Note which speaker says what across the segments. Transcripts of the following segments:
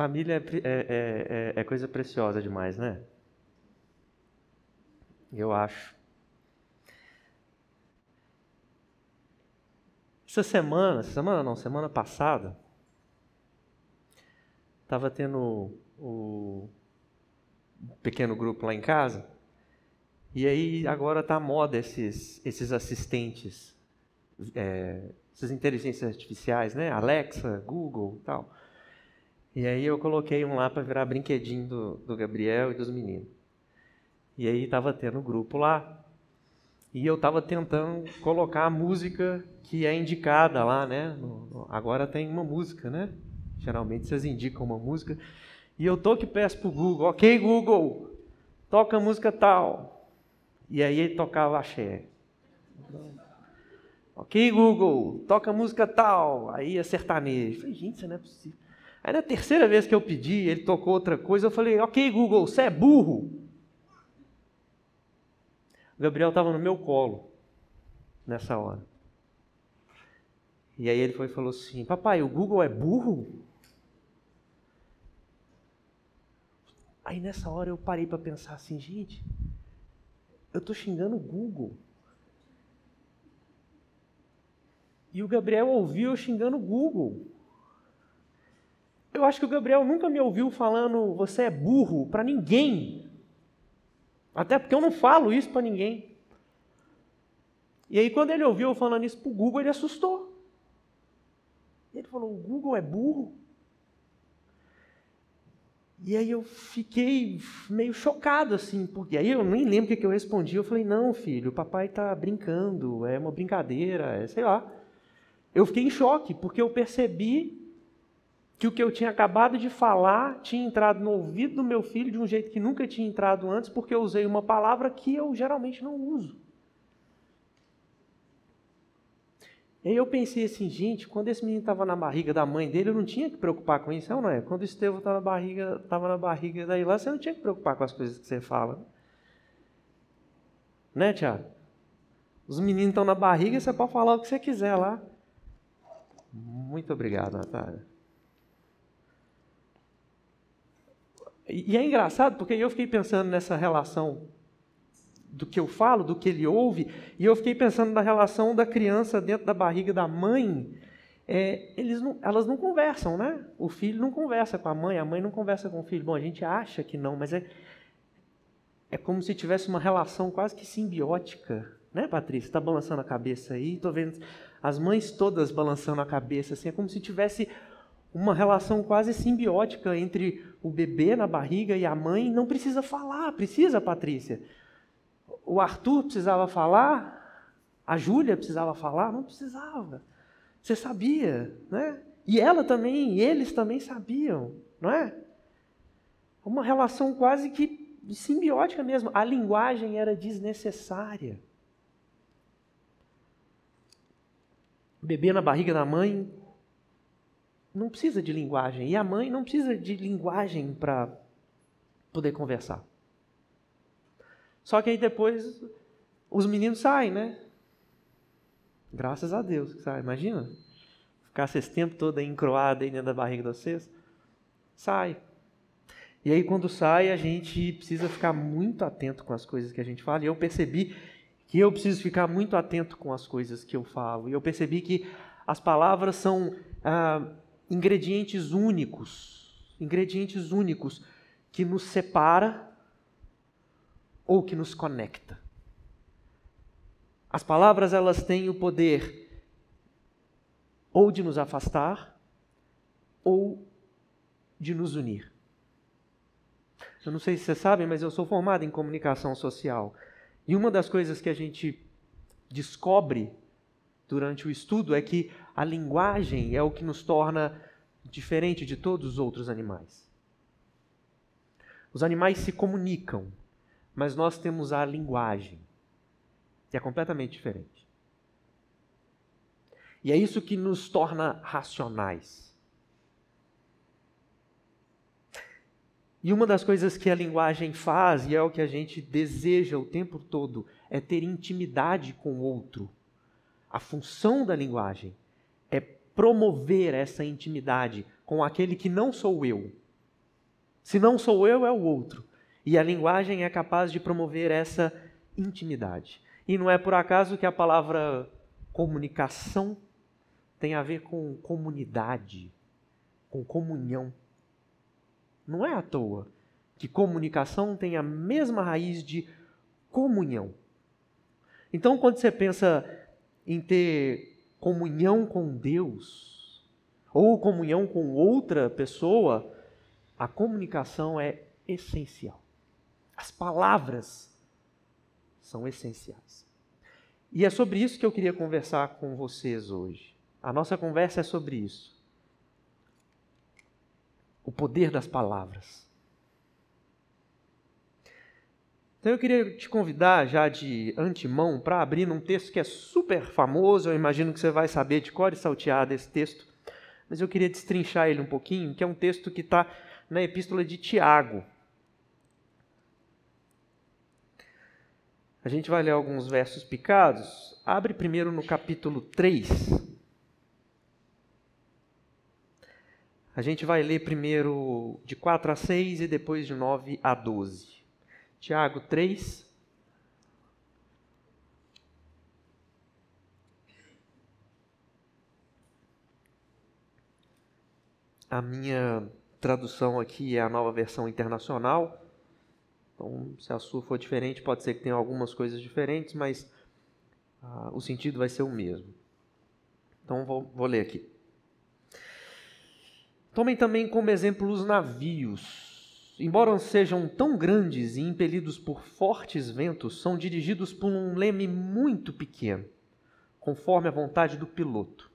Speaker 1: Família é, é, é, é coisa preciosa demais, né? Eu acho. Essa semana, semana não, semana passada, estava tendo o pequeno grupo lá em casa, e aí agora tá moda esses, esses assistentes, é, essas inteligências artificiais, né? Alexa, Google tal. E aí eu coloquei um lá para virar brinquedinho do, do Gabriel e dos meninos. E aí estava tendo grupo lá. E eu estava tentando colocar a música que é indicada lá, né? No, no, agora tem uma música, né? Geralmente vocês indicam uma música. E eu tô que peço pro Google, ok Google, toca a música tal. E aí ele tocava axé. Ok Google, toca a música tal. Aí é sertanejo. falei, gente, isso não é possível. Aí na terceira vez que eu pedi, ele tocou outra coisa, eu falei, ok Google, você é burro. O Gabriel estava no meu colo nessa hora. E aí ele foi e falou assim: Papai, o Google é burro? Aí nessa hora eu parei para pensar assim: gente, eu estou xingando o Google. E o Gabriel ouviu eu xingando o Google. Eu acho que o Gabriel nunca me ouviu falando você é burro para ninguém. Até porque eu não falo isso para ninguém. E aí, quando ele ouviu eu falando isso para o Google, ele assustou. Ele falou: o Google é burro? E aí eu fiquei meio chocado, assim, porque aí eu nem lembro o que eu respondi. Eu falei: não, filho, o papai está brincando, é uma brincadeira, é sei lá. Eu fiquei em choque, porque eu percebi que o que eu tinha acabado de falar tinha entrado no ouvido do meu filho de um jeito que nunca tinha entrado antes, porque eu usei uma palavra que eu geralmente não uso. E aí eu pensei assim, gente, quando esse menino estava na barriga da mãe dele, eu não tinha que preocupar com isso, não é? Quando o Estevão estava na barriga, estava na barriga daí lá, você não tinha que preocupar com as coisas que você fala. Né, Tiago? Os meninos estão na barriga, você pode falar o que você quiser lá. Muito obrigado, Natália. E é engraçado porque eu fiquei pensando nessa relação do que eu falo, do que ele ouve, e eu fiquei pensando na relação da criança dentro da barriga da mãe. É, eles não, elas não conversam, né? O filho não conversa com a mãe, a mãe não conversa com o filho. Bom, a gente acha que não, mas é, é como se tivesse uma relação quase que simbiótica, né, Patrícia? Está balançando a cabeça aí, estou vendo as mães todas balançando a cabeça, assim, é como se tivesse uma relação quase simbiótica entre o bebê na barriga e a mãe. Não precisa falar, precisa, Patrícia. O Arthur precisava falar, a Júlia precisava falar, não precisava. Você sabia, né? E ela também, e eles também sabiam, não é? Uma relação quase que simbiótica mesmo. A linguagem era desnecessária. Bebê na barriga da mãe não precisa de linguagem. E a mãe não precisa de linguagem para poder conversar. Só que aí depois os meninos saem, né? Graças a Deus que. Imagina? Ficar esse tempo todo aí encroado aí dentro da barriga de vocês. Sai. E aí quando sai, a gente precisa ficar muito atento com as coisas que a gente fala. E eu percebi que eu preciso ficar muito atento com as coisas que eu falo. E eu percebi que as palavras são ah, ingredientes únicos, ingredientes únicos que nos separa ou que nos conecta. As palavras elas têm o poder ou de nos afastar ou de nos unir. Eu não sei se vocês sabem, mas eu sou formado em comunicação social. E uma das coisas que a gente descobre durante o estudo é que a linguagem é o que nos torna diferente de todos os outros animais. Os animais se comunicam, mas nós temos a linguagem, que é completamente diferente. E é isso que nos torna racionais. E uma das coisas que a linguagem faz, e é o que a gente deseja o tempo todo, é ter intimidade com o outro. A função da linguagem promover essa intimidade com aquele que não sou eu, Se não sou eu, é o outro. E a linguagem é capaz de promover essa intimidade. E não é por acaso que a palavra comunicação tem a ver com comunidade, com comunhão. Não é à toa que comunicação tem a mesma raiz de comunhão. Então, quando você pensa em ter comunhão com Deus ou comunhão com outra pessoa, a comunicação é essencial. As palavras são essenciais. E é sobre isso que eu queria conversar com vocês hoje. A nossa conversa é sobre isso. O poder das palavras. Então eu queria te convidar já de antemão para abrir num texto que é super famoso, eu imagino que você vai saber de cor e salteada esse texto, mas eu queria destrinchar ele um pouquinho, que é um texto que está na epístola de Tiago. A gente vai ler alguns versos picados. Abre primeiro no capítulo 3. A gente vai ler primeiro de 4 a 6 e depois de 9 a 12. Tiago 3. A minha tradução aqui é a nova versão internacional. Então, se a sua for diferente, pode ser que tenha algumas coisas diferentes, mas ah, o sentido vai ser o mesmo. Então, vou, vou ler aqui. Tomem também como exemplo os navios embora sejam tão grandes e impelidos por fortes ventos, são dirigidos por um leme muito pequeno, conforme a vontade do piloto.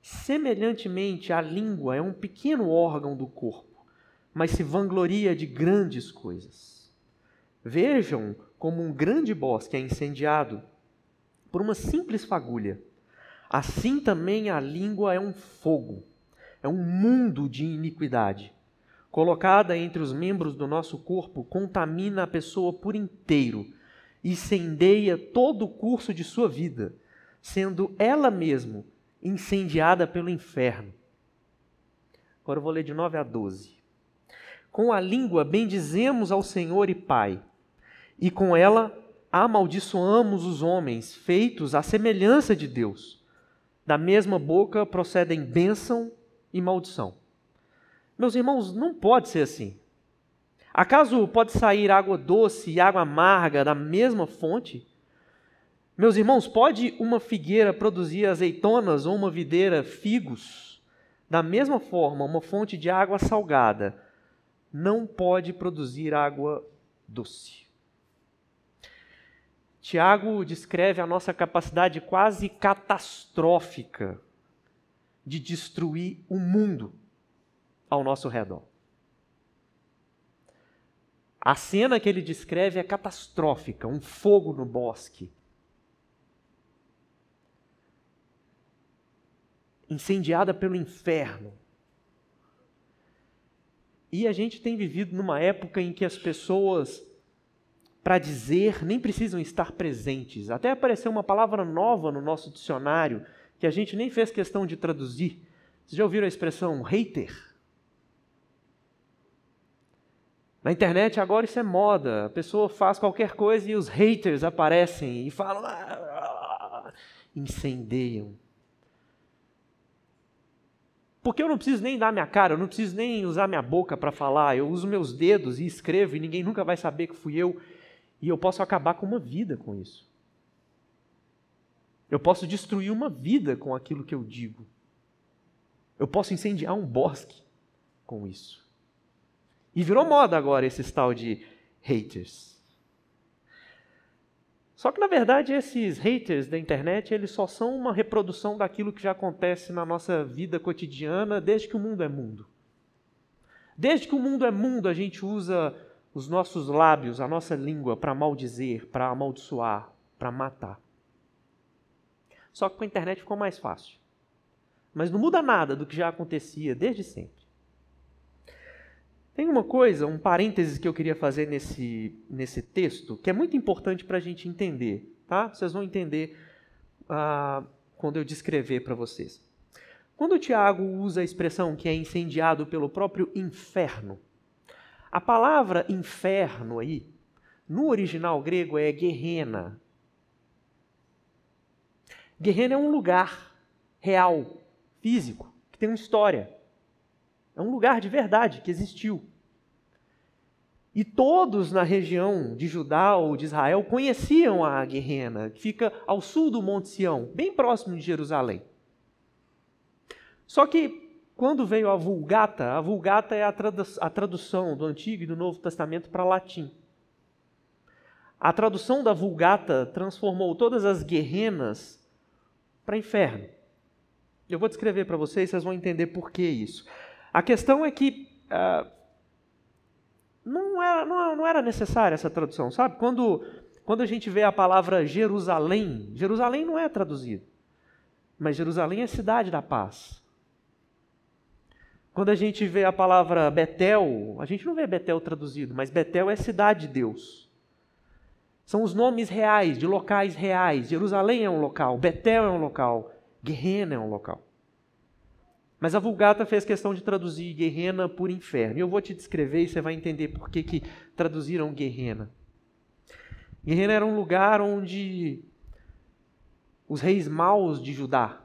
Speaker 1: Semelhantemente, a língua é um pequeno órgão do corpo, mas se vangloria de grandes coisas. Vejam como um grande bosque é incendiado por uma simples fagulha. Assim também a língua é um fogo, é um mundo de iniquidade colocada entre os membros do nosso corpo, contamina a pessoa por inteiro e incendeia todo o curso de sua vida, sendo ela mesma incendiada pelo inferno. Agora eu vou ler de 9 a 12. Com a língua bendizemos ao Senhor e Pai, e com ela amaldiçoamos os homens, feitos à semelhança de Deus. Da mesma boca procedem bênção e maldição. Meus irmãos, não pode ser assim. Acaso pode sair água doce e água amarga da mesma fonte? Meus irmãos, pode uma figueira produzir azeitonas ou uma videira figos? Da mesma forma, uma fonte de água salgada não pode produzir água doce. Tiago descreve a nossa capacidade quase catastrófica de destruir o mundo ao nosso redor. A cena que ele descreve é catastrófica: um fogo no bosque. Incendiada pelo inferno. E a gente tem vivido numa época em que as pessoas, para dizer, nem precisam estar presentes. Até apareceu uma palavra nova no nosso dicionário que a gente nem fez questão de traduzir. Vocês já ouviram a expressão hater? Na internet agora isso é moda. A pessoa faz qualquer coisa e os haters aparecem e falam, ah, incendeiam. Porque eu não preciso nem dar minha cara, eu não preciso nem usar minha boca para falar. Eu uso meus dedos e escrevo e ninguém nunca vai saber que fui eu. E eu posso acabar com uma vida com isso. Eu posso destruir uma vida com aquilo que eu digo. Eu posso incendiar um bosque com isso. E virou moda agora esse tal de haters. Só que na verdade esses haters da internet, eles só são uma reprodução daquilo que já acontece na nossa vida cotidiana desde que o mundo é mundo. Desde que o mundo é mundo, a gente usa os nossos lábios, a nossa língua para maldizer, para amaldiçoar, para matar. Só que com a internet ficou mais fácil. Mas não muda nada do que já acontecia desde sempre. Tem uma coisa, um parênteses que eu queria fazer nesse, nesse texto, que é muito importante para a gente entender, tá? Vocês vão entender ah, quando eu descrever para vocês. Quando o Tiago usa a expressão que é incendiado pelo próprio inferno, A palavra inferno aí, no original grego é guerrena. Guerrena é um lugar real, físico, que tem uma história. É um lugar de verdade que existiu. E todos na região de Judá ou de Israel conheciam a Guerrena, que fica ao sul do Monte Sião, bem próximo de Jerusalém. Só que quando veio a Vulgata, a Vulgata é a, a tradução do Antigo e do Novo Testamento para latim. A tradução da Vulgata transformou todas as guerrenas para inferno. Eu vou descrever para vocês, vocês vão entender por que isso. A questão é que uh, não, era, não, não era necessária essa tradução, sabe? Quando, quando a gente vê a palavra Jerusalém, Jerusalém não é traduzido, mas Jerusalém é cidade da paz. Quando a gente vê a palavra Betel, a gente não vê Betel traduzido, mas Betel é cidade de Deus. São os nomes reais, de locais reais. Jerusalém é um local, Betel é um local, Guerrena é um local. Mas a Vulgata fez questão de traduzir Guerrena por inferno. E eu vou te descrever e você vai entender por que, que traduziram Guerrena. Guerrena era um lugar onde os reis maus de Judá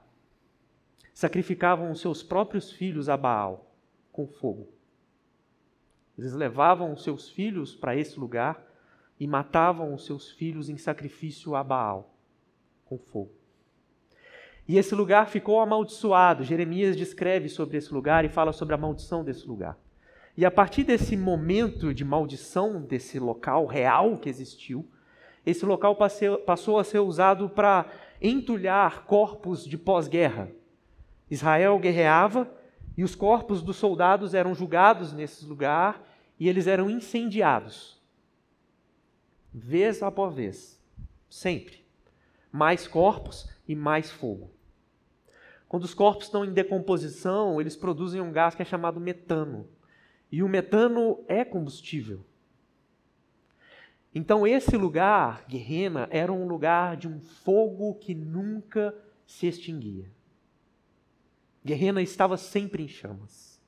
Speaker 1: sacrificavam os seus próprios filhos a Baal com fogo. Eles levavam os seus filhos para esse lugar e matavam os seus filhos em sacrifício a Baal com fogo. E esse lugar ficou amaldiçoado. Jeremias descreve sobre esse lugar e fala sobre a maldição desse lugar. E a partir desse momento de maldição desse local real que existiu, esse local passou a ser usado para entulhar corpos de pós-guerra. Israel guerreava e os corpos dos soldados eram julgados nesse lugar e eles eram incendiados. Vez após vez. Sempre. Mais corpos e mais fogo. Quando os corpos estão em decomposição, eles produzem um gás que é chamado metano. E o metano é combustível. Então, esse lugar, Guerrena, era um lugar de um fogo que nunca se extinguia. Guerrena estava sempre em chamas.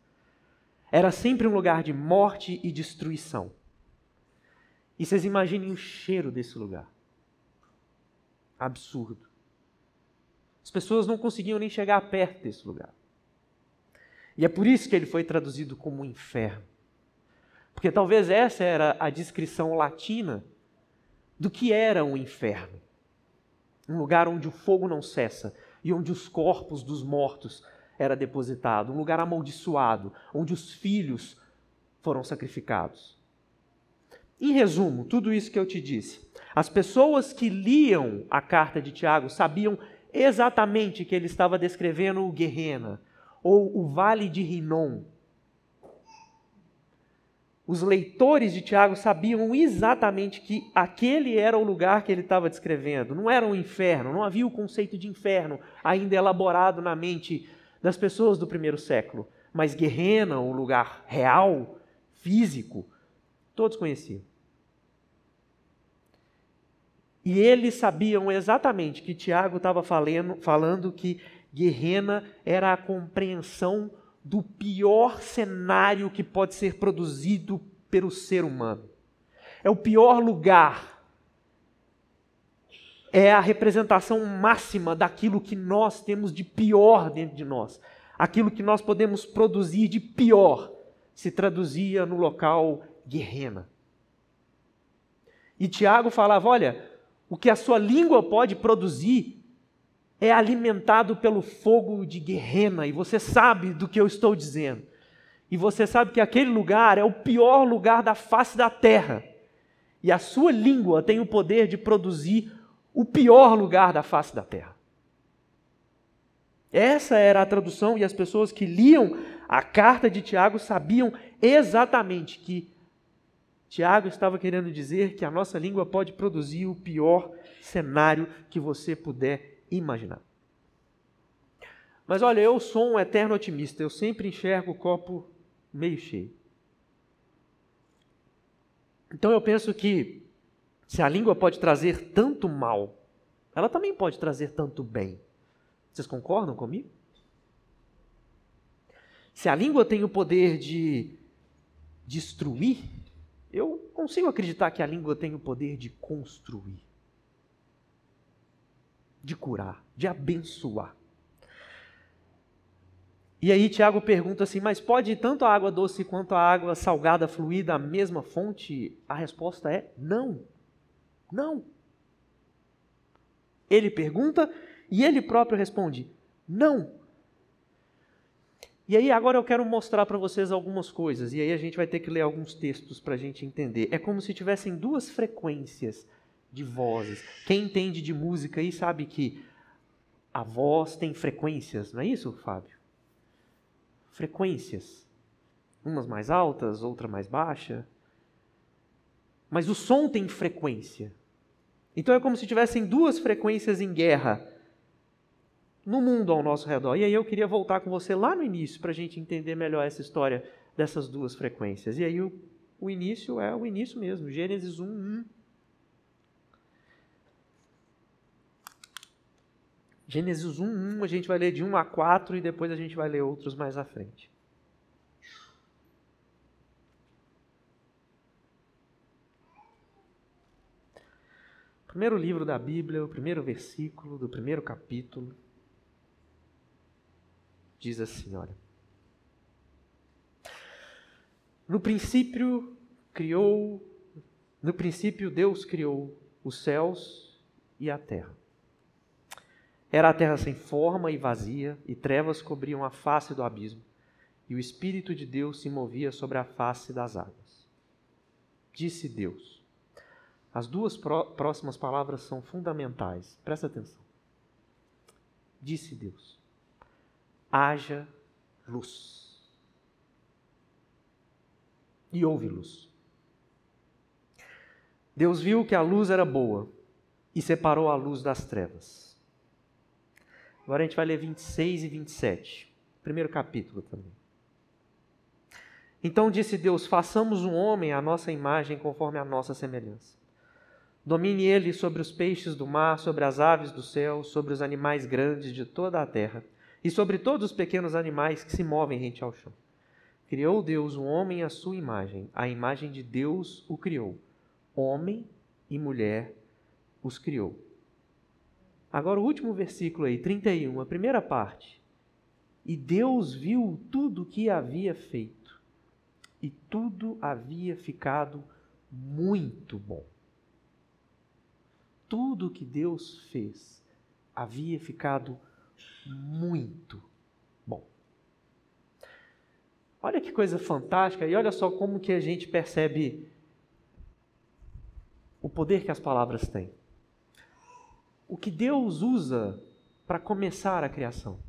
Speaker 1: Era sempre um lugar de morte e destruição. E vocês imaginem o cheiro desse lugar. Absurdo. As pessoas não conseguiam nem chegar perto desse lugar. E é por isso que ele foi traduzido como inferno. Porque talvez essa era a descrição latina do que era um inferno. Um lugar onde o fogo não cessa e onde os corpos dos mortos era depositado, um lugar amaldiçoado, onde os filhos foram sacrificados. Em resumo, tudo isso que eu te disse, as pessoas que liam a carta de Tiago sabiam exatamente que ele estava descrevendo o Guerrena, ou o Vale de Rinom. Os leitores de Tiago sabiam exatamente que aquele era o lugar que ele estava descrevendo. Não era um inferno, não havia o conceito de inferno ainda elaborado na mente das pessoas do primeiro século. Mas Guerrena, um lugar real, físico, todos conheciam. E eles sabiam exatamente que Tiago estava falando, falando que Guerrena era a compreensão do pior cenário que pode ser produzido pelo ser humano. É o pior lugar. É a representação máxima daquilo que nós temos de pior dentro de nós. Aquilo que nós podemos produzir de pior se traduzia no local Guerrena. E Tiago falava: olha, o que a sua língua pode produzir é alimentado pelo fogo de guerrena, e você sabe do que eu estou dizendo. E você sabe que aquele lugar é o pior lugar da face da terra. E a sua língua tem o poder de produzir o pior lugar da face da terra. Essa era a tradução, e as pessoas que liam a carta de Tiago sabiam exatamente que Tiago estava querendo dizer que a nossa língua pode produzir o pior cenário que você puder imaginar. Mas olha, eu sou um eterno otimista, eu sempre enxergo o copo meio cheio. Então eu penso que se a língua pode trazer tanto mal, ela também pode trazer tanto bem. Vocês concordam comigo? Se a língua tem o poder de destruir, eu consigo acreditar que a língua tem o poder de construir, de curar, de abençoar. E aí Tiago pergunta assim: mas pode tanto a água doce quanto a água salgada fluir da mesma fonte? A resposta é não. Não. Ele pergunta e ele próprio responde: não. E aí agora eu quero mostrar para vocês algumas coisas, e aí a gente vai ter que ler alguns textos para a gente entender. É como se tivessem duas frequências de vozes. Quem entende de música aí sabe que a voz tem frequências, não é isso, Fábio? Frequências. Umas mais altas, outra mais baixa. Mas o som tem frequência. Então é como se tivessem duas frequências em guerra no mundo ao nosso redor. E aí eu queria voltar com você lá no início para a gente entender melhor essa história dessas duas frequências. E aí o, o início é o início mesmo, Gênesis 1, 1. Gênesis 1, 1, a gente vai ler de 1 a 4 e depois a gente vai ler outros mais à frente. Primeiro livro da Bíblia, o primeiro versículo do primeiro capítulo diz assim: olha. No princípio criou, no princípio Deus criou os céus e a terra. Era a terra sem forma e vazia, e trevas cobriam a face do abismo, e o Espírito de Deus se movia sobre a face das águas. Disse Deus. As duas próximas palavras são fundamentais, presta atenção. Disse Deus haja luz. E houve luz. Deus viu que a luz era boa e separou a luz das trevas. Agora a gente vai ler 26 e 27, primeiro capítulo também. Então disse Deus: façamos um homem à nossa imagem, conforme a nossa semelhança. Domine ele sobre os peixes do mar, sobre as aves do céu, sobre os animais grandes de toda a terra e sobre todos os pequenos animais que se movem rente ao chão. Criou Deus o um homem à sua imagem, a imagem de Deus o criou. Homem e mulher os criou. Agora o último versículo aí, 31, a primeira parte. E Deus viu tudo o que havia feito, e tudo havia ficado muito bom. Tudo que Deus fez havia ficado muito bom. Olha que coisa fantástica e olha só como que a gente percebe o poder que as palavras têm. O que Deus usa para começar a criação.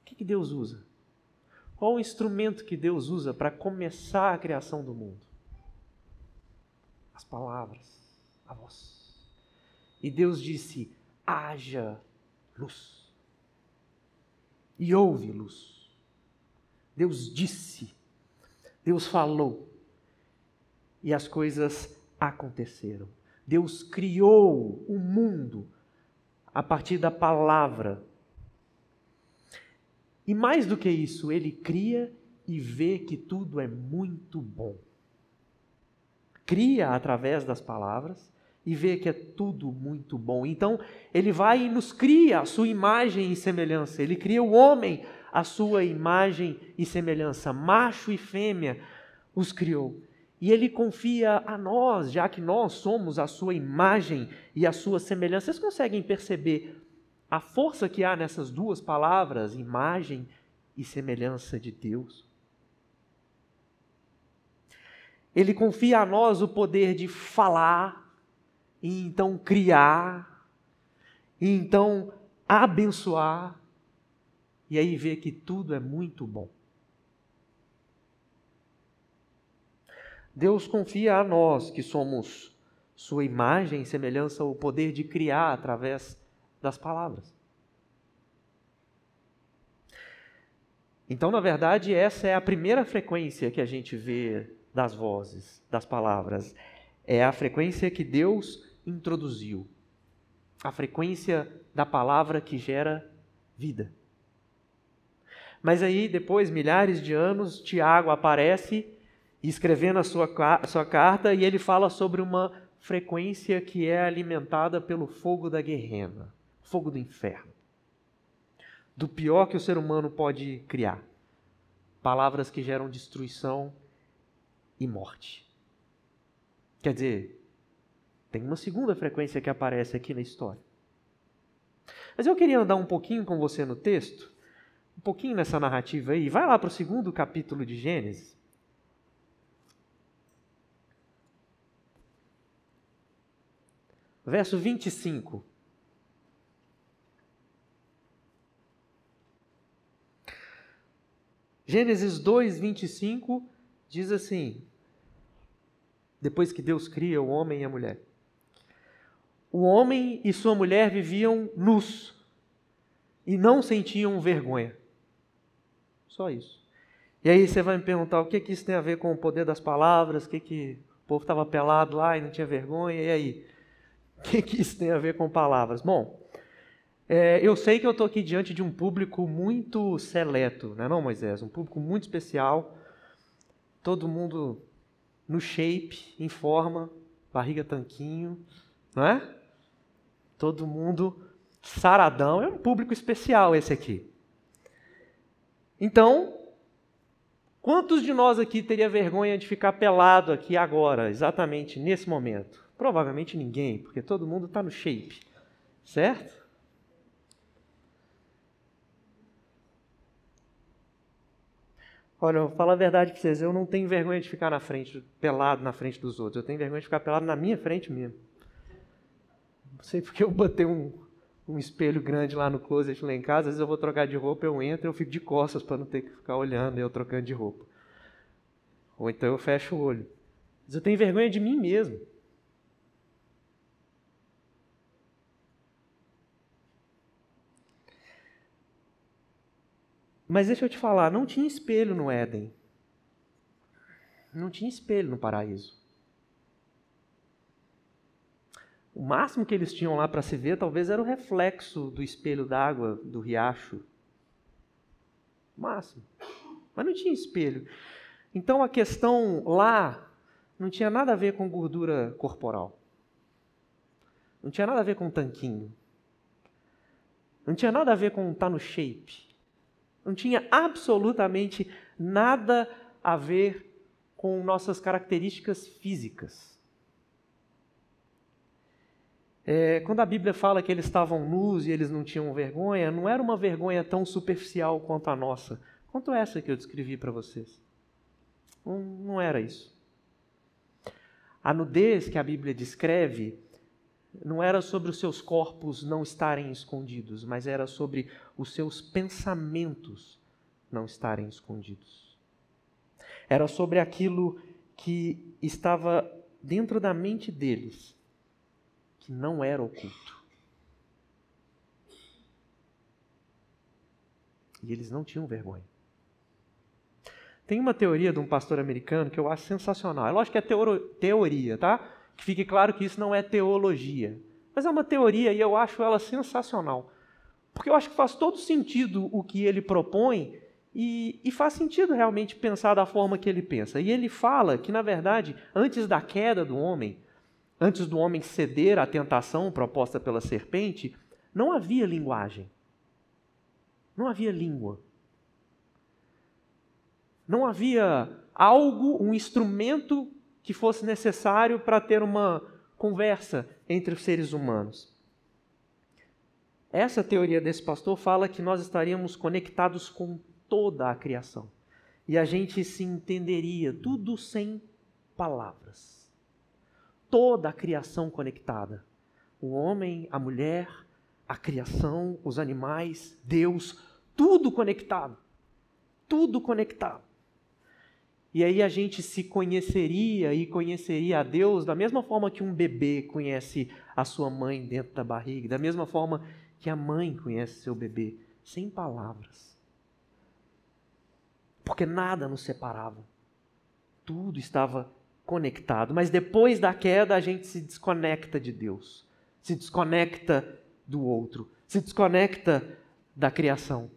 Speaker 1: O que, que Deus usa? Qual o instrumento que Deus usa para começar a criação do mundo? As palavras, a voz. E Deus disse: haja luz. E houve luz. Deus disse, Deus falou, e as coisas aconteceram. Deus criou o mundo a partir da palavra. E mais do que isso, ele cria e vê que tudo é muito bom. Cria através das palavras e vê que é tudo muito bom. Então, ele vai e nos cria a sua imagem e semelhança. Ele cria o homem a sua imagem e semelhança. Macho e fêmea os criou. E ele confia a nós, já que nós somos a sua imagem e a sua semelhança. Vocês conseguem perceber a força que há nessas duas palavras, imagem e semelhança de Deus? Ele confia a nós o poder de falar e então criar, e então abençoar, e aí ver que tudo é muito bom. Deus confia a nós que somos sua imagem e semelhança o poder de criar através das palavras. Então, na verdade, essa é a primeira frequência que a gente vê das vozes, das palavras. É a frequência que Deus introduziu a frequência da palavra que gera vida. Mas aí, depois, milhares de anos, Tiago aparece escrevendo a sua, a sua carta e ele fala sobre uma frequência que é alimentada pelo fogo da guerrena, fogo do inferno. Do pior que o ser humano pode criar. Palavras que geram destruição e morte. Quer dizer, tem uma segunda frequência que aparece aqui na história. Mas eu queria andar um pouquinho com você no texto, um pouquinho nessa narrativa aí. Vai lá para o segundo capítulo de Gênesis. Verso 25. Gênesis 2, 25 diz assim: depois que Deus cria o homem e a mulher. O homem e sua mulher viviam nus e não sentiam vergonha. Só isso. E aí você vai me perguntar o que, que isso tem a ver com o poder das palavras, o que, que o povo estava pelado lá e não tinha vergonha, e aí? O que, que isso tem a ver com palavras? Bom, é, eu sei que eu estou aqui diante de um público muito seleto, não é não, Moisés? Um público muito especial. Todo mundo no shape, em forma, barriga tanquinho, não é? Todo mundo saradão. É um público especial esse aqui. Então, quantos de nós aqui teria vergonha de ficar pelado aqui agora, exatamente nesse momento? Provavelmente ninguém, porque todo mundo está no shape, certo? Olha, eu vou falar a verdade para vocês, eu não tenho vergonha de ficar na frente, pelado na frente dos outros. Eu tenho vergonha de ficar pelado na minha frente mesmo. Não sei porque eu botei um, um espelho grande lá no closet lá em casa, às vezes eu vou trocar de roupa, eu entro eu fico de costas para não ter que ficar olhando eu trocando de roupa. Ou então eu fecho o olho. Mas eu tenho vergonha de mim mesmo. Mas deixa eu te falar, não tinha espelho no Éden. Não tinha espelho no paraíso. O máximo que eles tinham lá para se ver talvez era o reflexo do espelho d'água do riacho. O máximo. Mas não tinha espelho. Então a questão lá não tinha nada a ver com gordura corporal. Não tinha nada a ver com tanquinho. Não tinha nada a ver com estar tá no shape. Não tinha absolutamente nada a ver com nossas características físicas. É, quando a Bíblia fala que eles estavam nus e eles não tinham vergonha, não era uma vergonha tão superficial quanto a nossa, quanto essa que eu descrevi para vocês. Não, não era isso. A nudez que a Bíblia descreve não era sobre os seus corpos não estarem escondidos, mas era sobre os seus pensamentos não estarem escondidos. Era sobre aquilo que estava dentro da mente deles, não era oculto. E eles não tinham vergonha. Tem uma teoria de um pastor americano que eu acho sensacional. É lógico que é teoria, tá? Que fique claro que isso não é teologia. Mas é uma teoria e eu acho ela sensacional. Porque eu acho que faz todo sentido o que ele propõe e, e, faz sentido realmente pensar da forma que ele pensa. E ele fala que, na verdade, antes da queda do homem, antes do homem ceder à tentação proposta pela serpente, não havia linguagem. Não havia língua. Não havia algo, um instrumento que fosse necessário para ter uma conversa entre os seres humanos. Essa teoria desse pastor fala que nós estaríamos conectados com toda a criação e a gente se entenderia tudo sem palavras. Toda a criação conectada. O homem, a mulher, a criação, os animais, Deus, tudo conectado. Tudo conectado. E aí a gente se conheceria e conheceria a Deus da mesma forma que um bebê conhece a sua mãe dentro da barriga, da mesma forma que a mãe conhece seu bebê, sem palavras. Porque nada nos separava. Tudo estava conectado. Mas depois da queda a gente se desconecta de Deus, se desconecta do outro, se desconecta da criação.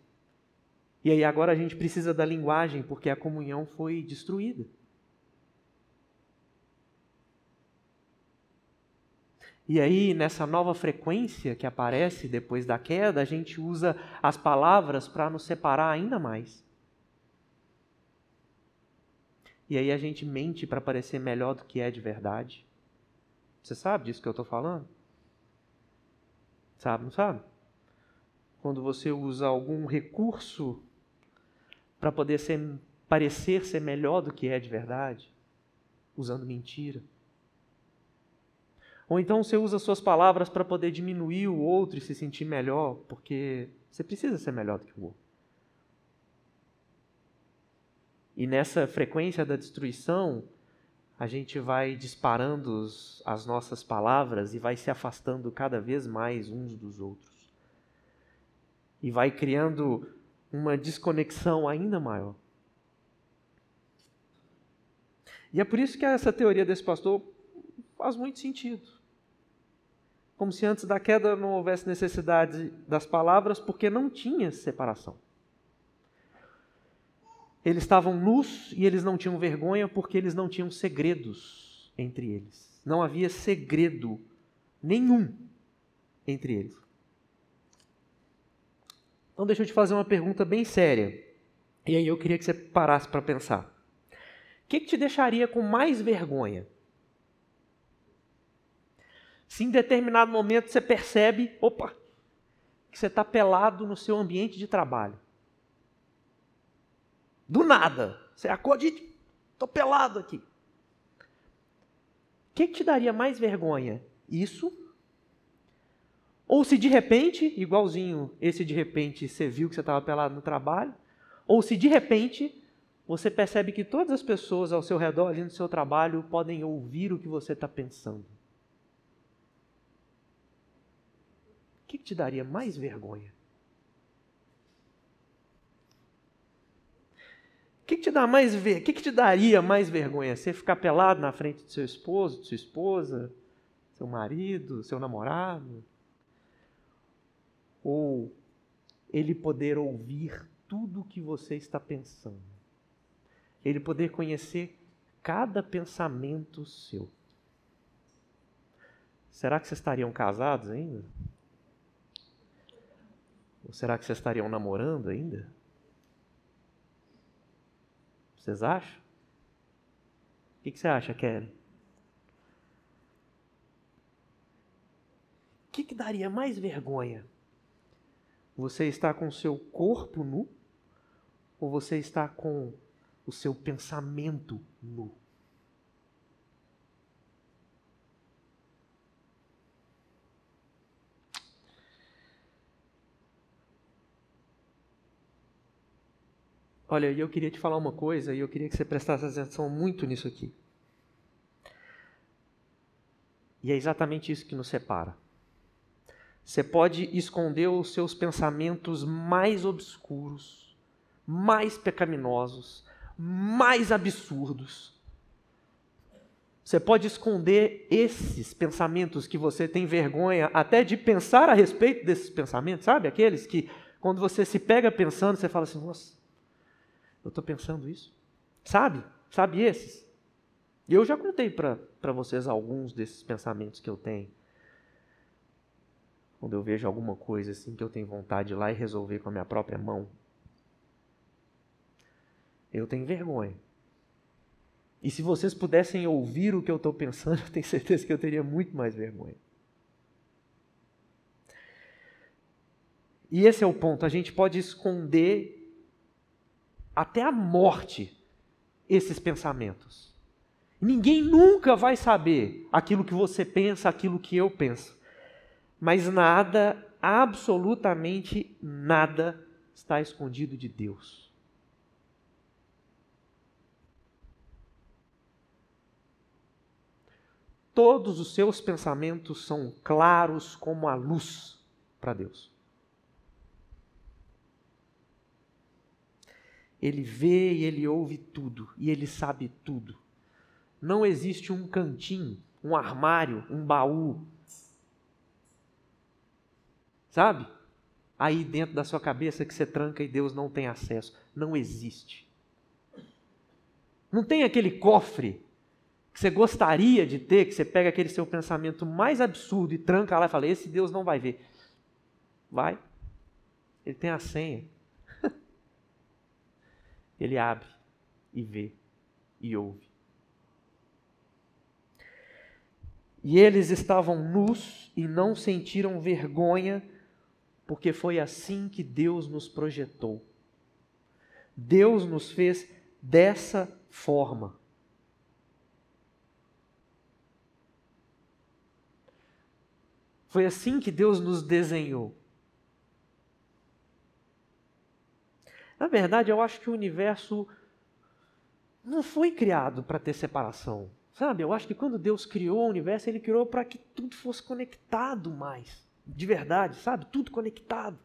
Speaker 1: E aí agora a gente precisa da linguagem porque a comunhão foi destruída. E aí, nessa nova frequência que aparece depois da queda, a gente usa as palavras para nos separar ainda mais. E aí a gente mente para parecer melhor do que é de verdade. Você sabe disso que eu estou falando? Sabe, não sabe? Quando você usa algum recurso para poder ser, parecer ser melhor do que é de verdade, usando mentira. Ou então você usa suas palavras para poder diminuir o outro e se sentir melhor, porque você precisa ser melhor do que o outro. E nessa frequência da destruição, a gente vai disparando as nossas palavras e vai se afastando cada vez mais uns dos outros. E vai criando uma desconexão ainda maior. E é por isso que essa teoria desse pastor faz muito sentido. Como se antes da queda não houvesse necessidade das palavras, porque não tinha separação. Eles estavam nus e eles não tinham vergonha porque eles não tinham segredos entre eles. Não havia segredo nenhum entre eles. Então, deixa eu te fazer uma pergunta bem séria. E aí eu queria que você parasse para pensar. O que, que te deixaria com mais vergonha? Se em determinado momento você percebe, opa, que você está pelado no seu ambiente de trabalho. Do nada. Você acorda e estou pelado aqui. O que, te daria mais vergonha? Isso? Ou se de repente, igualzinho esse de repente, você viu que você estava pelado no trabalho, ou se de repente você percebe que todas as pessoas ao seu redor, ali no seu trabalho, podem ouvir o que você está pensando. O que te daria mais vergonha? O que, que, te dá mais ver? O que, que te daria mais vergonha? Você ficar pelado na frente do seu esposo, de sua esposa, seu marido, seu namorado? Ou ele poder ouvir tudo o que você está pensando? Ele poder conhecer cada pensamento seu? Será que vocês estariam casados ainda? Ou será que vocês estariam namorando ainda? Vocês acham? O que, você acha, Kelly? O que, que daria mais vergonha? Você está com o seu corpo nu? Ou você está com o seu pensamento nu? Olha, eu queria te falar uma coisa e eu queria que você prestasse atenção muito nisso aqui. E é exatamente isso que nos separa. Você pode esconder os seus pensamentos mais obscuros, mais pecaminosos, mais absurdos. Você pode esconder esses pensamentos que você tem vergonha até de pensar a respeito desses pensamentos, sabe? Aqueles que, quando você se pega pensando, você fala assim: nossa, eu estou pensando isso. Sabe? Sabe esses? Eu já contei para vocês alguns desses pensamentos que eu tenho. Quando eu vejo alguma coisa assim que eu tenho vontade de ir lá e resolver com a minha própria mão. Eu tenho vergonha. E se vocês pudessem ouvir o que eu estou pensando, eu tenho certeza que eu teria muito mais vergonha. E esse é o ponto. A gente pode esconder até a morte esses pensamentos. Ninguém nunca vai saber aquilo que você pensa, aquilo que eu penso. Mas nada, absolutamente nada, está escondido de Deus. Todos os seus pensamentos são claros como a luz para Deus. Ele vê e ele ouve tudo, e ele sabe tudo. Não existe um cantinho, um armário, um baú. Sabe? aí dentro da sua cabeça que você tranca e Deus não tem acesso. Não existe. Não tem aquele cofre que você gostaria de ter, que você pega aquele seu pensamento mais absurdo e tranca lá e fala: Esse Deus não vai ver. Vai. Ele tem a senha. Ele abre e vê e ouve. E eles estavam nus e não sentiram vergonha, porque foi assim que Deus nos projetou. Deus nos fez dessa forma. Foi assim que Deus nos desenhou. Na verdade, eu acho que o universo não foi criado para ter separação. Sabe, eu acho que quando Deus criou o universo, Ele criou para que tudo fosse conectado mais. De verdade, sabe? Tudo conectado.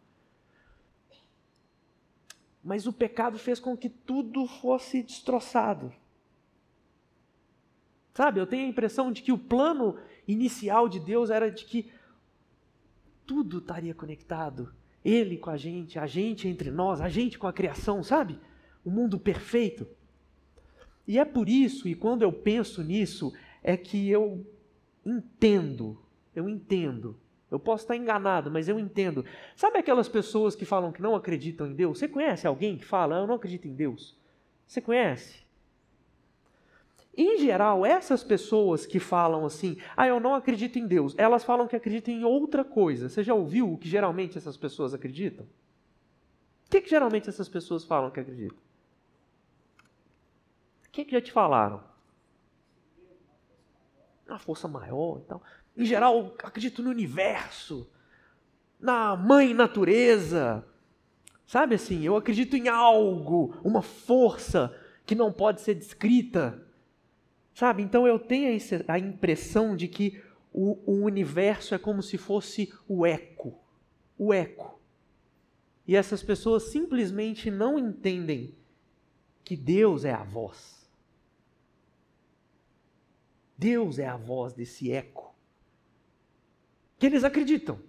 Speaker 1: Mas o pecado fez com que tudo fosse destroçado. Sabe, eu tenho a impressão de que o plano inicial de Deus era de que tudo estaria conectado. Ele com a gente, a gente entre nós, a gente com a criação, sabe? O mundo perfeito. E é por isso, e quando eu penso nisso, é que eu entendo, eu entendo. Eu posso estar enganado, mas eu entendo. Sabe aquelas pessoas que falam que não acreditam em Deus? Você conhece alguém que fala, eu não acredito em Deus? Você conhece? Em geral, essas pessoas que falam assim, ah, eu não acredito em Deus, elas falam que acreditam em outra coisa. Você já ouviu o que geralmente essas pessoas acreditam? O que, que geralmente essas pessoas falam que acreditam? O que, que já te falaram? Uma força maior e tal. Em geral, acredito no universo, na mãe natureza. Sabe assim, eu acredito em algo, uma força que não pode ser descrita. Sabe? Então eu tenho a impressão de que o, o universo é como se fosse o eco. O eco. E essas pessoas simplesmente não entendem que Deus é a voz. Deus é a voz desse eco. Que eles acreditam.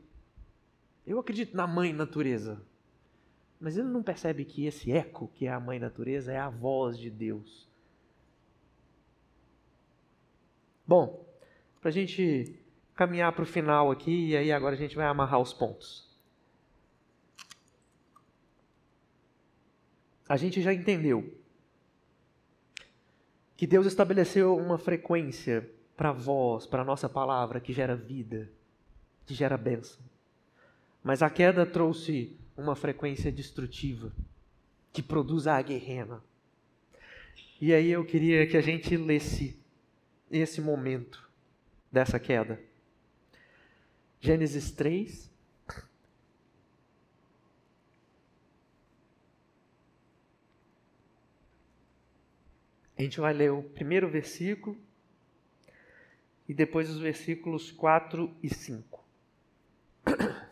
Speaker 1: Eu acredito na mãe natureza. Mas ele não percebe que esse eco, que é a mãe natureza, é a voz de Deus. Bom, para a gente caminhar para o final aqui, e aí agora a gente vai amarrar os pontos. A gente já entendeu que Deus estabeleceu uma frequência para a voz, para a nossa palavra, que gera vida, que gera bênção. Mas a queda trouxe uma frequência destrutiva, que produz a guerrena. E aí eu queria que a gente lesse esse momento dessa queda. Gênesis 3, A gente vai ler o primeiro versículo e depois os versículos 4 e 5.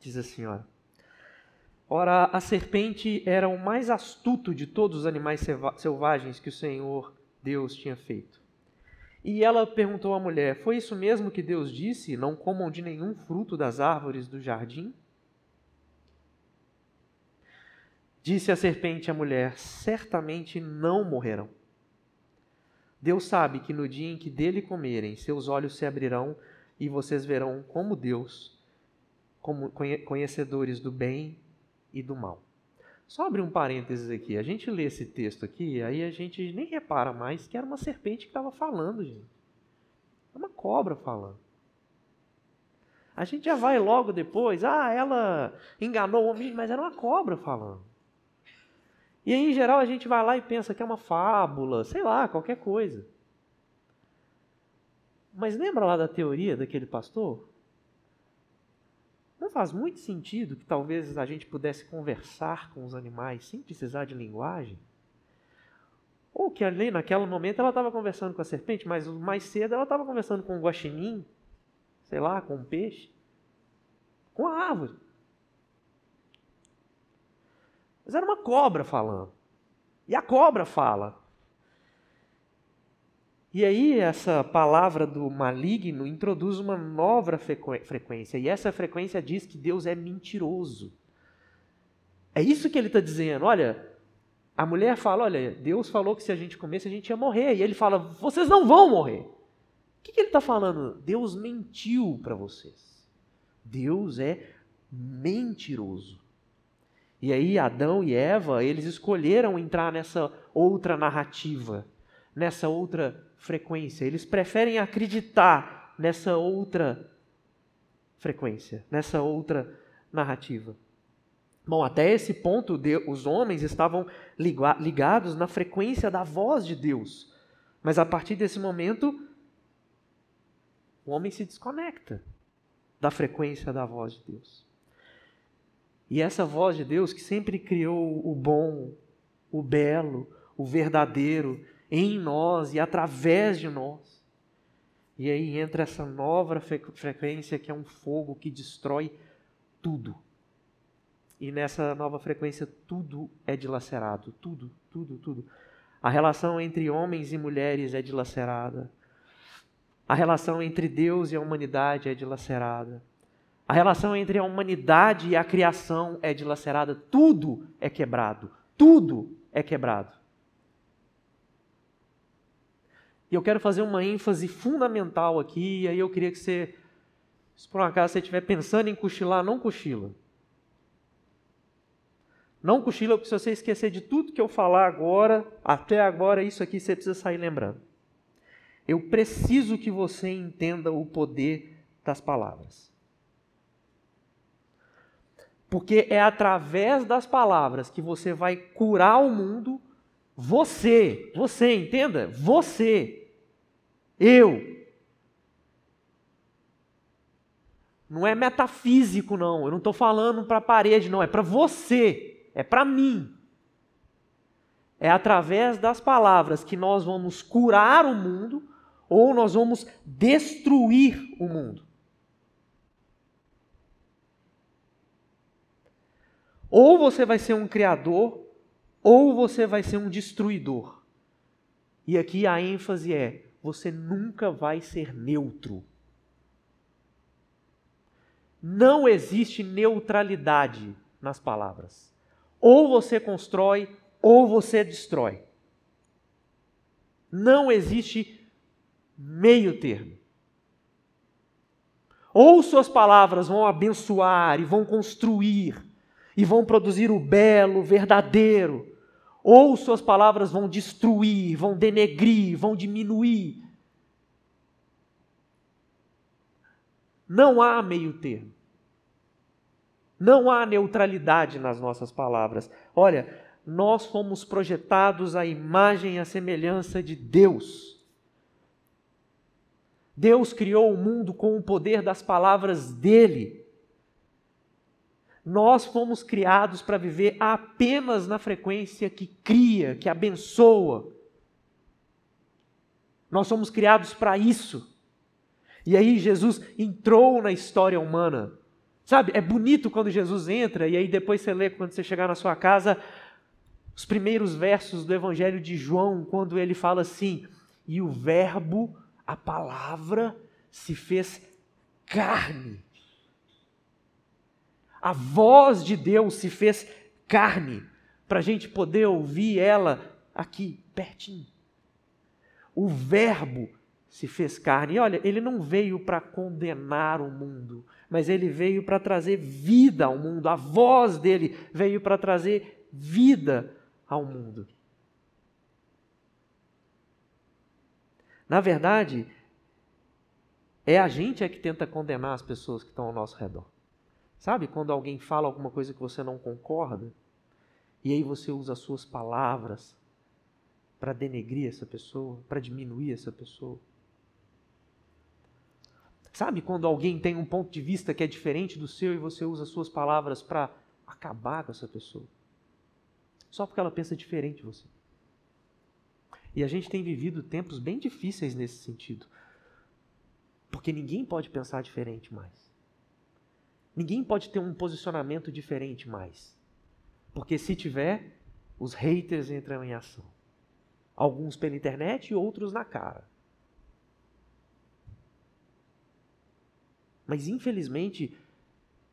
Speaker 1: Diz a senhora: Ora, a serpente era o mais astuto de todos os animais selvagens que o Senhor Deus tinha feito. E ela perguntou à mulher: Foi isso mesmo que Deus disse? Não comam de nenhum fruto das árvores do jardim? Disse a serpente à mulher: Certamente não morrerão. Deus sabe que no dia em que dele comerem, seus olhos se abrirão e vocês verão como Deus, como conhecedores do bem e do mal. Só abrir um parênteses aqui. A gente lê esse texto aqui, aí a gente nem repara mais que era uma serpente que estava falando, gente. É uma cobra falando. A gente já vai logo depois, ah, ela enganou o homem, mas era uma cobra falando. E aí, em geral, a gente vai lá e pensa que é uma fábula, sei lá, qualquer coisa. Mas lembra lá da teoria daquele pastor? Não faz muito sentido que talvez a gente pudesse conversar com os animais sem precisar de linguagem? Ou que ali naquele momento ela estava conversando com a serpente, mas mais cedo ela estava conversando com o guaxinim, sei lá, com um peixe, com a árvore. Mas era uma cobra falando. E a cobra fala. E aí, essa palavra do maligno introduz uma nova frequência, e essa frequência diz que Deus é mentiroso. É isso que ele está dizendo. Olha, a mulher fala: Olha, Deus falou que se a gente comesse, a gente ia morrer. E ele fala: Vocês não vão morrer. O que, que ele está falando? Deus mentiu para vocês. Deus é mentiroso. E aí, Adão e Eva, eles escolheram entrar nessa outra narrativa, nessa outra frequência. Eles preferem acreditar nessa outra frequência, nessa outra narrativa. Bom, até esse ponto, os homens estavam ligados na frequência da voz de Deus. Mas a partir desse momento, o homem se desconecta da frequência da voz de Deus. E essa voz de Deus que sempre criou o bom, o belo, o verdadeiro em nós e através de nós. E aí entra essa nova frequência que é um fogo que destrói tudo. E nessa nova frequência tudo é dilacerado, tudo, tudo, tudo. A relação entre homens e mulheres é dilacerada. A relação entre Deus e a humanidade é dilacerada. A relação entre a humanidade e a criação é dilacerada, tudo é quebrado, tudo é quebrado. E eu quero fazer uma ênfase fundamental aqui, e aí eu queria que você, se por um acaso você estiver pensando em cochilar, não cochila. Não cochila, porque se você esquecer de tudo que eu falar agora, até agora, isso aqui você precisa sair lembrando. Eu preciso que você entenda o poder das palavras. Porque é através das palavras que você vai curar o mundo. Você, você, entenda? Você, eu. Não é metafísico, não. Eu não estou falando para a parede, não. É para você. É para mim. É através das palavras que nós vamos curar o mundo ou nós vamos destruir o mundo. Ou você vai ser um criador, ou você vai ser um destruidor. E aqui a ênfase é: você nunca vai ser neutro. Não existe neutralidade nas palavras. Ou você constrói, ou você destrói. Não existe meio termo. Ou suas palavras vão abençoar e vão construir, e vão produzir o belo, verdadeiro, ou suas palavras vão destruir, vão denegrir, vão diminuir. Não há meio termo. Não há neutralidade nas nossas palavras. Olha, nós fomos projetados à imagem e à semelhança de Deus. Deus criou o mundo com o poder das palavras dele. Nós fomos criados para viver apenas na frequência que cria, que abençoa. Nós somos criados para isso. E aí Jesus entrou na história humana. Sabe, é bonito quando Jesus entra, e aí depois você lê quando você chegar na sua casa, os primeiros versos do Evangelho de João, quando ele fala assim: E o Verbo, a palavra, se fez carne a voz de Deus se fez carne para a gente poder ouvir ela aqui, pertinho. O Verbo se fez carne. E olha, ele não veio para condenar o mundo, mas ele veio para trazer vida ao mundo. A voz dele veio para trazer vida ao mundo. Na verdade, é a gente é que tenta condenar as pessoas que estão ao nosso redor. Sabe quando alguém fala alguma coisa que você não concorda? E aí você usa as suas palavras para denegrir essa pessoa, para diminuir essa pessoa? Sabe quando alguém tem um ponto de vista que é diferente do seu e você usa as suas palavras para acabar com essa pessoa? Só porque ela pensa diferente de você. E a gente tem vivido tempos bem difíceis nesse sentido. Porque ninguém pode pensar diferente mais. Ninguém pode ter um posicionamento diferente mais. Porque se tiver, os haters entram em ação. Alguns pela internet e outros na cara. Mas infelizmente,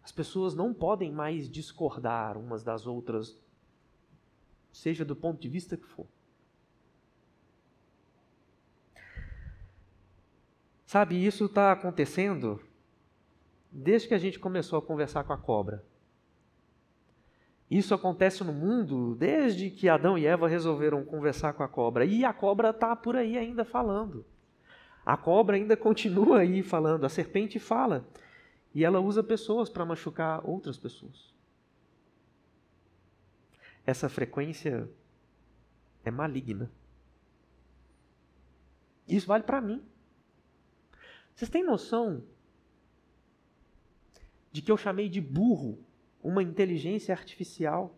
Speaker 1: as pessoas não podem mais discordar umas das outras, seja do ponto de vista que for. Sabe, isso está acontecendo desde que a gente começou a conversar com a cobra. Isso acontece no mundo desde que Adão e Eva resolveram conversar com a cobra. E a cobra está por aí ainda falando. A cobra ainda continua aí falando. A serpente fala. E ela usa pessoas para machucar outras pessoas. Essa frequência é maligna. Isso vale para mim. Vocês têm noção de que eu chamei de burro uma inteligência artificial?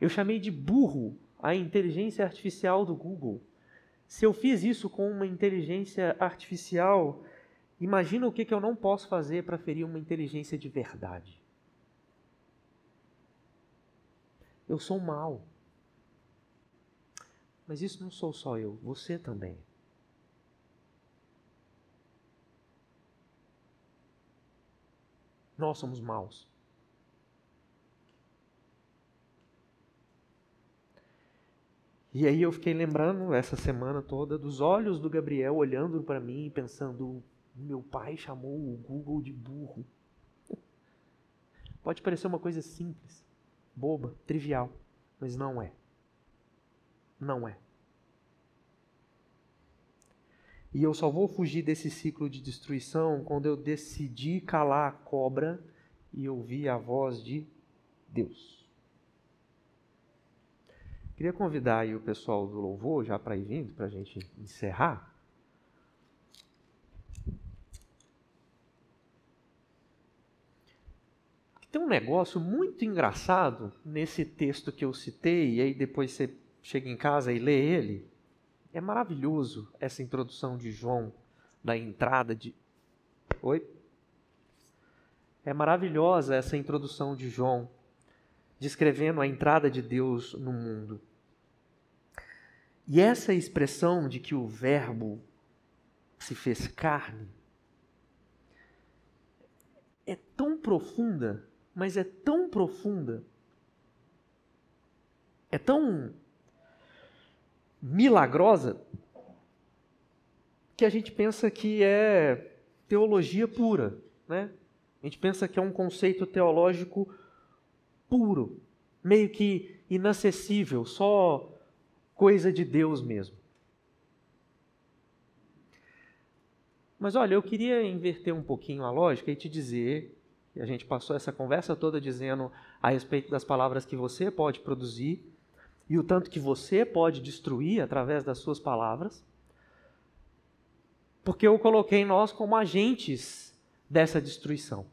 Speaker 1: Eu chamei de burro a inteligência artificial do Google. Se eu fiz isso com uma inteligência artificial, imagina o que, que eu não posso fazer para ferir uma inteligência de verdade. Eu sou mal. Mas isso não sou só eu, você também. Nós somos maus. E aí eu fiquei lembrando essa semana toda dos olhos do Gabriel olhando para mim e pensando: meu pai chamou o Google de burro. Pode parecer uma coisa simples, boba, trivial, mas não é. Não é. E eu só vou fugir desse ciclo de destruição quando eu decidi calar a cobra e ouvir a voz de Deus. Queria convidar aí o pessoal do louvor já para ir vindo, para a gente encerrar. Tem um negócio muito engraçado nesse texto que eu citei, e aí depois você chega em casa e lê ele, é maravilhoso essa introdução de João, da entrada de. Oi? É maravilhosa essa introdução de João, descrevendo a entrada de Deus no mundo. E essa expressão de que o Verbo se fez carne é tão profunda, mas é tão profunda, é tão milagrosa que a gente pensa que é teologia pura, né? A gente pensa que é um conceito teológico puro, meio que inacessível, só coisa de Deus mesmo. Mas olha, eu queria inverter um pouquinho a lógica e te dizer, a gente passou essa conversa toda dizendo a respeito das palavras que você pode produzir e o tanto que você pode destruir através das suas palavras, porque eu coloquei nós como agentes dessa destruição.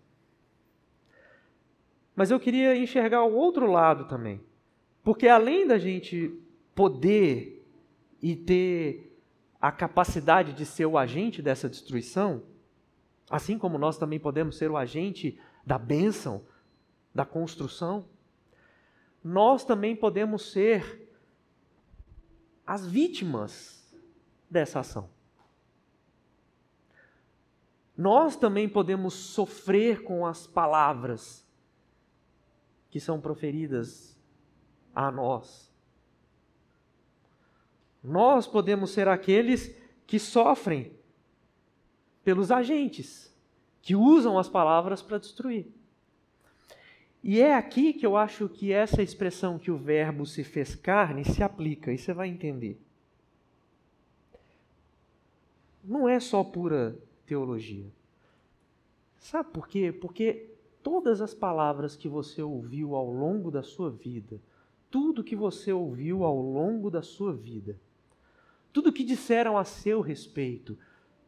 Speaker 1: Mas eu queria enxergar o outro lado também, porque além da gente poder e ter a capacidade de ser o agente dessa destruição, assim como nós também podemos ser o agente da bênção, da construção, nós também podemos ser as vítimas dessa ação. Nós também podemos sofrer com as palavras que são proferidas a nós. Nós podemos ser aqueles que sofrem pelos agentes, que usam as palavras para destruir. E é aqui que eu acho que essa expressão que o verbo se fez carne se aplica, e você vai entender. Não é só pura teologia. Sabe por quê? Porque todas as palavras que você ouviu ao longo da sua vida, tudo que você ouviu ao longo da sua vida, tudo que disseram a seu respeito,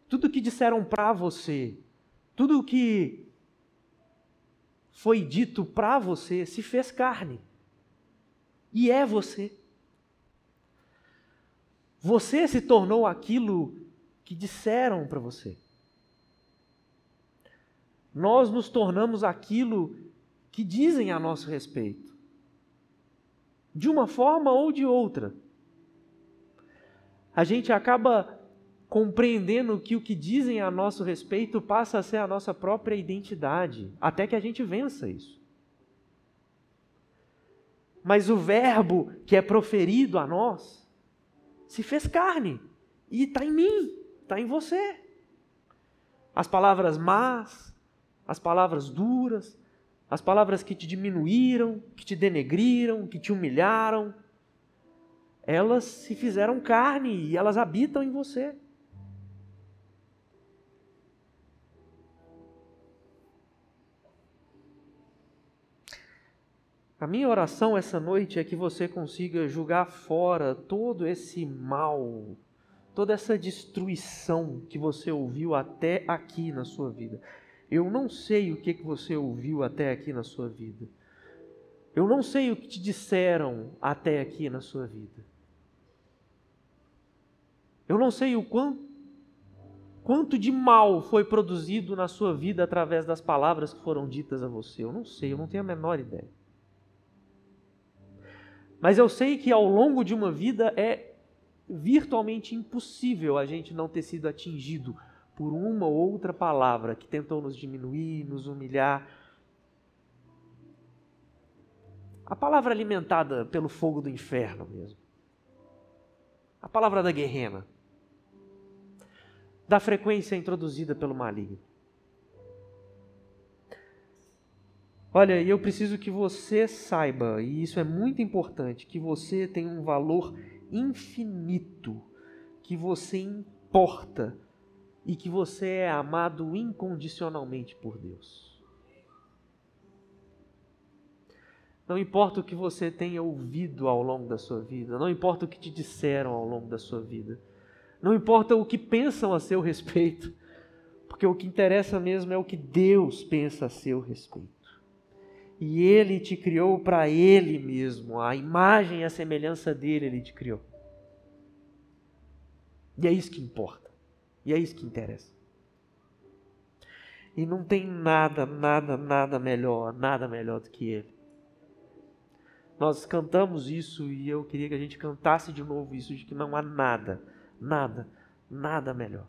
Speaker 1: tudo que disseram para você, tudo que foi dito para você se fez carne. E é você. Você se tornou aquilo que disseram para você. Nós nos tornamos aquilo que dizem a nosso respeito. De uma forma ou de outra. a gente acaba compreendendo que o que dizem a nosso respeito passa a ser a nossa própria identidade, até que a gente vença isso. Mas o verbo que é proferido a nós se fez carne e está em mim, está em você. As palavras más, as palavras duras, as palavras que te diminuíram, que te denegriram, que te humilharam, elas se fizeram carne e elas habitam em você. A minha oração essa noite é que você consiga julgar fora todo esse mal, toda essa destruição que você ouviu até aqui na sua vida. Eu não sei o que, que você ouviu até aqui na sua vida. Eu não sei o que te disseram até aqui na sua vida. Eu não sei o quanto, quanto de mal foi produzido na sua vida através das palavras que foram ditas a você. Eu não sei, eu não tenho a menor ideia. Mas eu sei que ao longo de uma vida é virtualmente impossível a gente não ter sido atingido por uma ou outra palavra que tentou nos diminuir, nos humilhar. A palavra alimentada pelo fogo do inferno mesmo. A palavra da guerrena. Da frequência introduzida pelo maligno. Olha, eu preciso que você saiba, e isso é muito importante, que você tem um valor infinito, que você importa e que você é amado incondicionalmente por Deus. Não importa o que você tenha ouvido ao longo da sua vida, não importa o que te disseram ao longo da sua vida, não importa o que pensam a seu respeito, porque o que interessa mesmo é o que Deus pensa a seu respeito. E Ele te criou para Ele mesmo, a imagem e a semelhança dele Ele te criou. E é isso que importa. E é isso que interessa. E não tem nada, nada, nada melhor, nada melhor do que Ele. Nós cantamos isso e eu queria que a gente cantasse de novo isso, de que não há nada, nada, nada melhor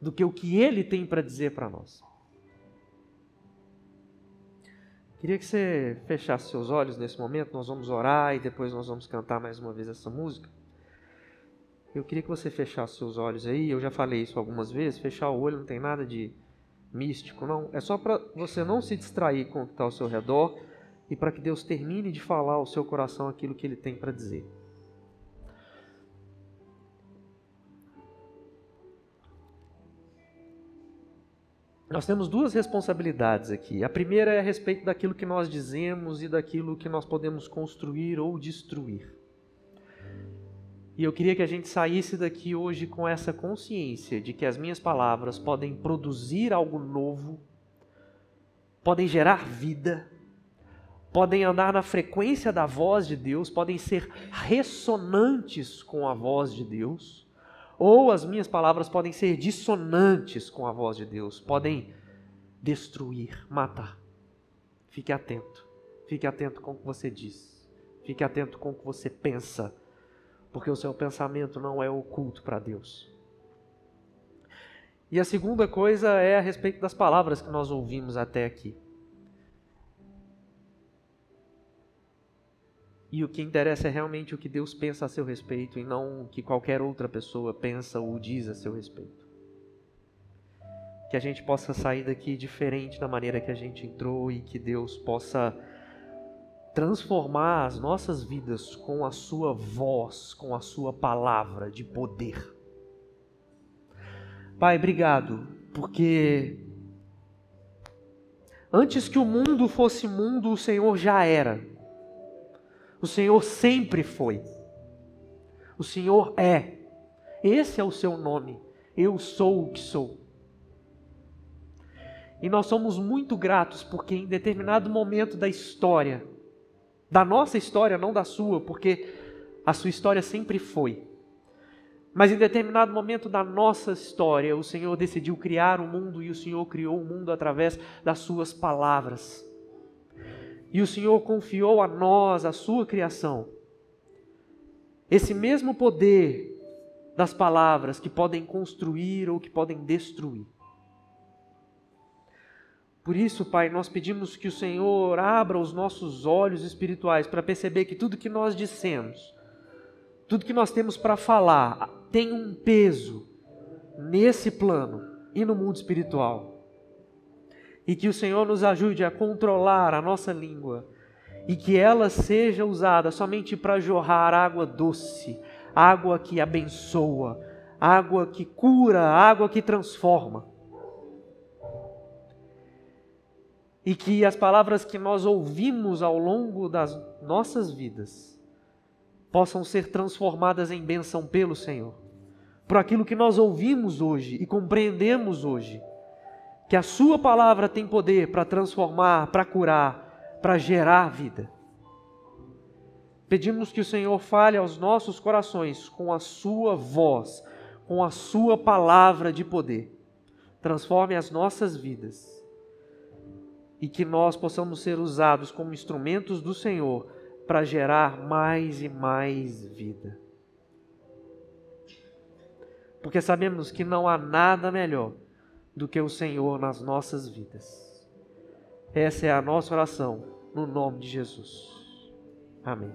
Speaker 1: do que o que Ele tem para dizer para nós. Queria que você fechasse seus olhos nesse momento, nós vamos orar e depois nós vamos cantar mais uma vez essa música. Eu queria que você fechasse seus olhos aí, eu já falei isso algumas vezes, fechar o olho não tem nada de místico, não. É só para você não se distrair com o que está ao seu redor e para que Deus termine de falar ao seu coração aquilo que Ele tem para dizer. Nós temos duas responsabilidades aqui. A primeira é a respeito daquilo que nós dizemos e daquilo que nós podemos construir ou destruir. E eu queria que a gente saísse daqui hoje com essa consciência de que as minhas palavras podem produzir algo novo, podem gerar vida, podem andar na frequência da voz de Deus, podem ser ressonantes com a voz de Deus, ou as minhas palavras podem ser dissonantes com a voz de Deus, podem destruir, matar. Fique atento. Fique atento com o que você diz. Fique atento com o que você pensa porque o seu pensamento não é oculto para Deus. E a segunda coisa é a respeito das palavras que nós ouvimos até aqui. E o que interessa é realmente o que Deus pensa a seu respeito e não o que qualquer outra pessoa pensa ou diz a seu respeito. Que a gente possa sair daqui diferente da maneira que a gente entrou e que Deus possa transformar as nossas vidas com a Sua voz, com a Sua palavra de poder. Pai, obrigado, porque antes que o mundo fosse mundo, o Senhor já era. O Senhor sempre foi. O Senhor é. Esse é o seu nome. Eu sou o que sou. E nós somos muito gratos porque em determinado momento da história, da nossa história, não da sua, porque a sua história sempre foi. Mas em determinado momento da nossa história, o Senhor decidiu criar o mundo e o Senhor criou o mundo através das suas palavras. E o Senhor confiou a nós a sua criação. Esse mesmo poder das palavras que podem construir ou que podem destruir. Por isso, Pai, nós pedimos que o Senhor abra os nossos olhos espirituais para perceber que tudo que nós dissemos, tudo que nós temos para falar, tem um peso nesse plano e no mundo espiritual. E que o Senhor nos ajude a controlar a nossa língua e que ela seja usada somente para jorrar água doce, água que abençoa, água que cura, água que transforma. E que as palavras que nós ouvimos ao longo das nossas vidas possam ser transformadas em bênção pelo Senhor. Por aquilo que nós ouvimos hoje e compreendemos hoje, que a Sua palavra tem poder para transformar, para curar, para gerar vida. Pedimos que o Senhor fale aos nossos corações com a Sua voz, com a Sua palavra de poder. Transforme as nossas vidas e que nós possamos ser usados como instrumentos do Senhor para gerar mais e mais vida. Porque sabemos que não há nada melhor do que o Senhor nas nossas vidas. Essa é a nossa oração, no nome de Jesus. Amém.